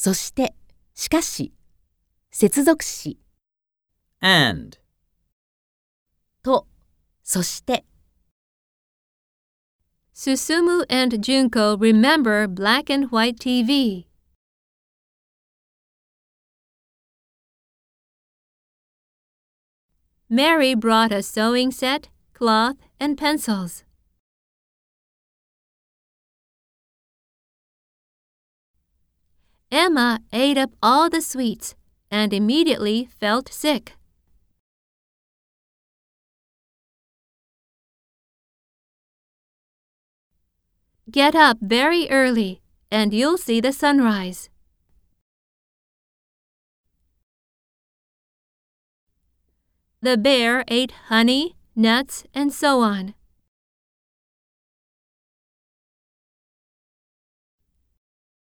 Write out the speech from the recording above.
そして、しかし、接続詞 and, と、そして、 Susumu and Junko remember black and white TV. Mary brought a sewing set, cloth, and pencils. Emma ate up all the sweets and immediately felt sick. Get up very early and you'll see the sunrise. The bear ate honey, nuts, and so on.